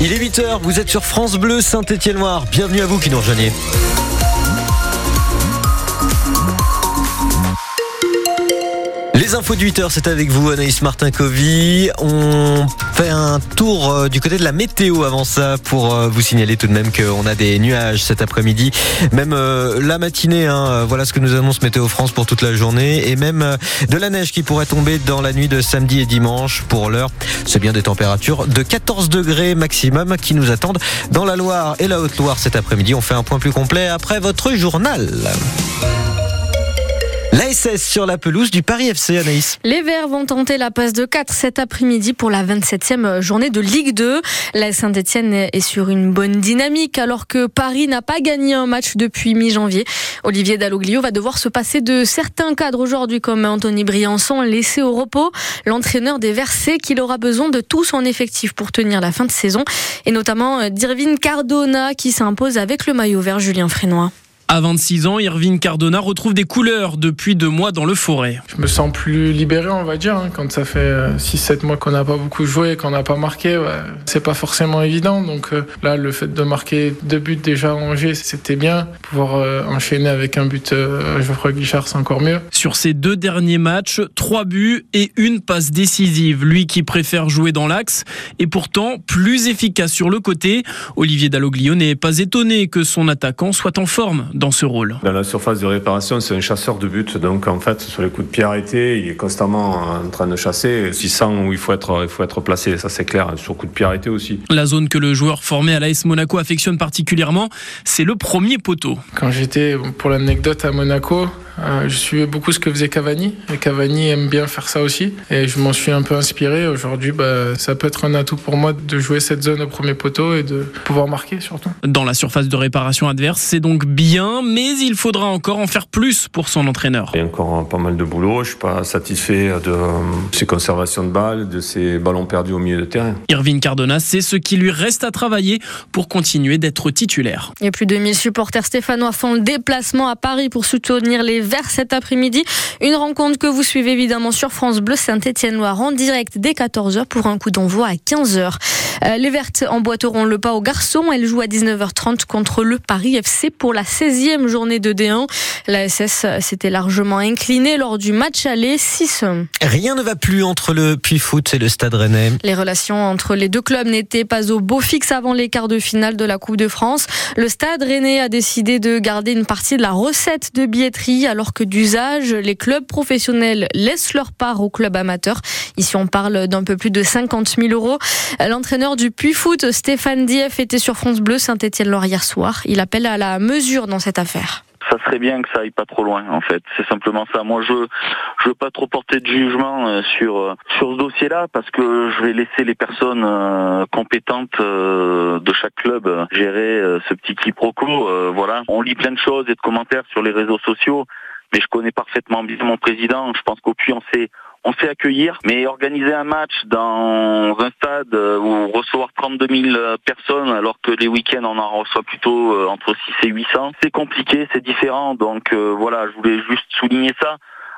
Il est 8h, vous êtes sur France Bleu Saint-Étienne-Noir. Bienvenue à vous qui nous rejoignez. Les infos de 8h, c'est avec vous, Anaïs Martin-Covy. On fait un tour euh, du côté de la météo avant ça pour euh, vous signaler tout de même qu'on a des nuages cet après-midi. Même euh, la matinée, hein, voilà ce que nous annonce Météo France pour toute la journée. Et même de la neige qui pourrait tomber dans la nuit de samedi et dimanche. Pour l'heure, c'est bien des températures de 14 degrés maximum qui nous attendent dans la Loire et la Haute-Loire cet après-midi. On fait un point plus complet après votre journal. Les Verts vont tenter la passe de 4 cet après-midi pour la 27e journée de Ligue 2. La Saint-Etienne est sur une bonne dynamique alors que Paris n'a pas gagné un match depuis mi-janvier. Olivier Dalloglio va devoir se passer de certains cadres aujourd'hui comme Anthony Briançon laissé au repos. L'entraîneur des Verts sait qu'il aura besoin de tout son effectif pour tenir la fin de saison et notamment d'Irvine Cardona qui s'impose avec le maillot vert Julien Frénois. À 26 ans, Irvine Cardona retrouve des couleurs depuis deux mois dans le forêt. Je me sens plus libéré, on va dire, hein, quand ça fait 6-7 euh, mois qu'on n'a pas beaucoup joué, qu'on n'a pas marqué. Ouais, c'est pas forcément évident. Donc euh, là, le fait de marquer deux buts déjà en Angers, c'était bien. Pouvoir euh, enchaîner avec un but à Geoffroy Guichard, c'est encore mieux. Sur ces deux derniers matchs, trois buts et une passe décisive. Lui qui préfère jouer dans l'axe et pourtant plus efficace sur le côté. Olivier Dalloglio n'est pas étonné que son attaquant soit en forme dans ce rôle. Dans la surface de réparation, c'est un chasseur de but. Donc en fait, sur les coups de pied arrêtés, il est constamment en train de chasser. Il sent où il faut être, il faut être placé, ça c'est clair. Sur coup de pied arrêté aussi. La zone que le joueur formé à l'AS Monaco affectionne particulièrement, c'est le premier poteau. Quand j'étais, pour l'anecdote, à Monaco, euh, je suivais beaucoup ce que faisait Cavani et Cavani aime bien faire ça aussi et je m'en suis un peu inspiré. Aujourd'hui, bah, ça peut être un atout pour moi de jouer cette zone au premier poteau et de pouvoir marquer surtout. Dans la surface de réparation adverse, c'est donc bien, mais il faudra encore en faire plus pour son entraîneur. Il y a encore pas mal de boulot. Je suis pas satisfait de euh, ses conservations de balles, de ses ballons perdus au milieu de terrain. Irvine Cardona, c'est ce qui lui reste à travailler pour continuer d'être titulaire. Et plus de 1000 supporters stéphanois font le déplacement à Paris pour soutenir les vers cet après-midi. Une rencontre que vous suivez évidemment sur France Bleu Saint-Étienne-Loire en direct dès 14h pour un coup d'envoi à 15h. Euh, les Vertes emboîteront le pas aux garçons. Elles jouent à 19h30 contre le Paris FC pour la 16e journée de D1. La SS s'était largement inclinée lors du match aller 6. Rien ne va plus entre le Puy Foot et le Stade Rennais. Les relations entre les deux clubs n'étaient pas au beau fixe avant les quarts de finale de la Coupe de France. Le Stade Rennais a décidé de garder une partie de la recette de billetterie alors que d'usage, les clubs professionnels laissent leur part aux clubs amateurs. Ici, on parle d'un peu plus de 50 000 euros. L'entraîneur du Puy Foot, Stéphane Dief, était sur France Bleu Saint-Étienne-Loire hier soir. Il appelle à la mesure dans cette affaire ça serait bien que ça aille pas trop loin en fait. C'est simplement ça. Moi je je veux pas trop porter de jugement euh, sur euh, sur ce dossier-là parce que je vais laisser les personnes euh, compétentes de chaque club gérer ce petit quiproquo. Voilà. On lit plein de choses et de commentaires sur les réseaux sociaux mais je connais parfaitement bien mon président. Je pense qu'au Puy, on sait, on sait accueillir, mais organiser un match dans un stade euh, où recevoir 32 000 personnes, alors que les week-ends on en reçoit plutôt euh, entre 6 et 800, c'est compliqué, c'est différent. Donc euh, voilà, je voulais juste souligner ça.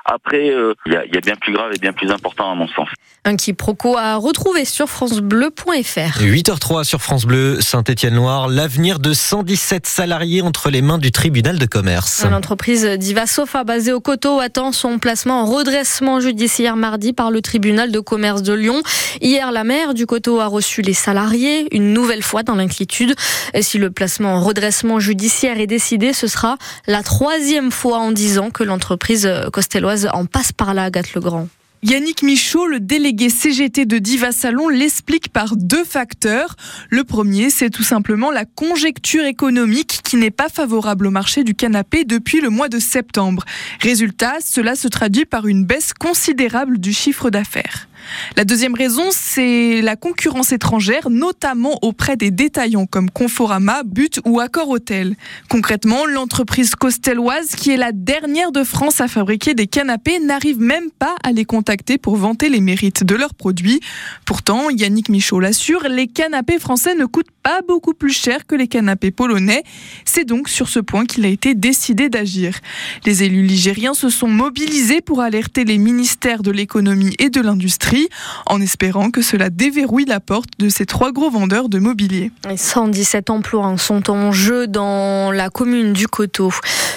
Après, euh, il y, a, y, a bien plus grave et bien plus important à mon sens. Un quiproquo à retrouver sur francebleu.fr. 8h03 sur France Bleu, Saint-Étienne-Loire. L'avenir de 117 salariés entre les mains du tribunal de commerce. L'entreprise Diva Sofa, basée au Coteau, attend son placement en redressement judiciaire mardi par le tribunal de commerce de Lyon. Hier, la maire du Coteau a reçu les salariés, une nouvelle fois dans l'inquiétude. Si le placement en redressement judiciaire est décidé, ce sera la troisième fois en dix ans que l'entreprise costelloise en passe par là, Agathe Legrand. Yannick Michaud, le délégué CGT de Diva Salon, l'explique par deux facteurs. Le premier, c'est tout simplement la conjecture économique qui n'est pas favorable au marché du canapé depuis le mois de septembre. Résultat, cela se traduit par une baisse considérable du chiffre d'affaires. La deuxième raison, c'est la concurrence étrangère, notamment auprès des détaillants comme Conforama, But ou Accor Hôtel. Concrètement, l'entreprise costelloise, qui est la dernière de France à fabriquer des canapés, n'arrive même pas à les contacter pour vanter les mérites de leurs produits. Pourtant, Yannick Michaud l'assure, les canapés français ne coûtent beaucoup plus cher que les canapés polonais. C'est donc sur ce point qu'il a été décidé d'agir. Les élus ligériens se sont mobilisés pour alerter les ministères de l'économie et de l'industrie, en espérant que cela déverrouille la porte de ces trois gros vendeurs de mobilier. 117 emplois sont en jeu dans la commune du Coteau.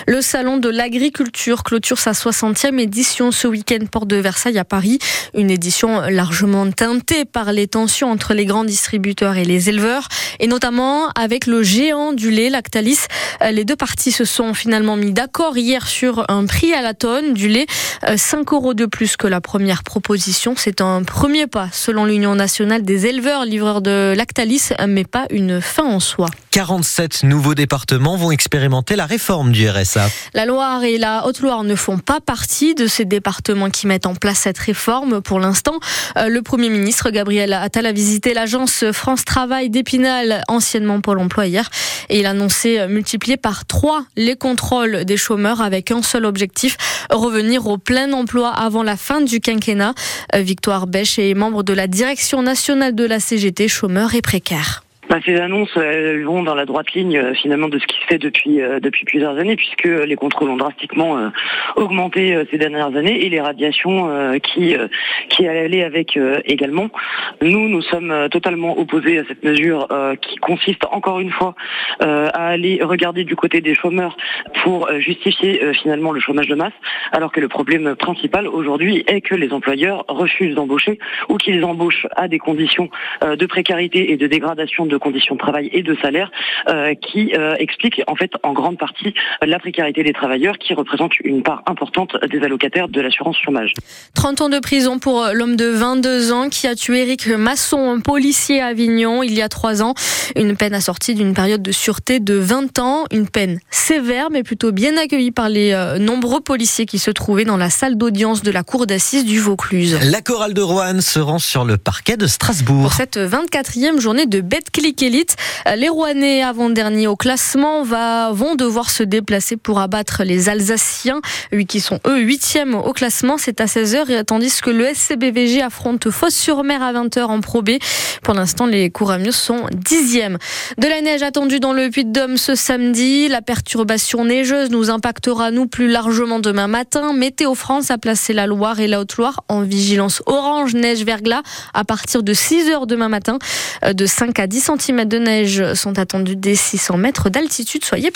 Le salon de l'agriculture clôture sa 60e édition ce week-end porte de Versailles à Paris. Une édition largement teintée par les tensions entre les grands distributeurs et les éleveurs, et notamment avec le géant du lait, Lactalis. Les deux parties se sont finalement mis d'accord hier sur un prix à la tonne du lait, 5 euros de plus que la première proposition. C'est un premier pas selon l'Union nationale des éleveurs livreurs de Lactalis, mais pas une fin en soi. 47 nouveaux départements vont expérimenter la réforme du RSA. La Loire et la Haute-Loire ne font pas partie de ces départements qui mettent en place cette réforme pour l'instant. Euh, le Premier ministre Gabriel Attal a visité l'agence France Travail d'Épinal, anciennement Pôle emploi hier, et il a annoncé multiplier par trois les contrôles des chômeurs avec un seul objectif, revenir au plein emploi avant la fin du quinquennat. Euh, Victoire Bèche est membre de la direction nationale de la CGT chômeurs et précaires. Bah, ces annonces elles vont dans la droite ligne euh, finalement de ce qui se fait depuis euh, depuis plusieurs années puisque les contrôles ont drastiquement euh, augmenté ces dernières années et les radiations qui qui allaient avec également. Nous nous sommes totalement opposés à cette mesure qui consiste encore une fois à aller regarder du côté des chômeurs pour justifier finalement le chômage de masse alors que le problème principal aujourd'hui est que les employeurs refusent d'embaucher ou qu'ils embauchent à des conditions de précarité et de dégradation de conditions de travail et de salaire euh, qui euh, explique en fait en grande partie la précarité des travailleurs qui représente une part importante des allocataires de l'assurance chômage. 30 ans de prison pour l'homme de 22 ans qui a tué Eric Masson, un policier à Avignon il y a 3 ans. Une peine assortie d'une période de sûreté de 20 ans, une peine sévère mais plutôt bien accueillie par les euh, nombreux policiers qui se trouvaient dans la salle d'audience de la cour d'assises du Vaucluse. La chorale de Rouen se rend sur le parquet de Strasbourg. Pour cette 24e journée de Betclic Les Rouennais avant-derniers au classement vont devoir se déplacer pour abattre les Alsaciens, qui sont eux 8e au classement. C'est à 16h, tandis que le SCBVG affronte Fosse-sur-Mer à 20h en Pro B. Pour l'instant, les Couramieux sont 10e. De la neige attendue dans le Puy-de-Dôme ce samedi. La perturbation neigeuse nous impactera, nous, plus largement demain matin. Météo France a placé la Loire et la Haute-Loire en vigilance orange neige verglas à partir de 6h demain matin. De 5 à 10 cm de neige sont attendus dès 600 mètres d'altitude. Soyez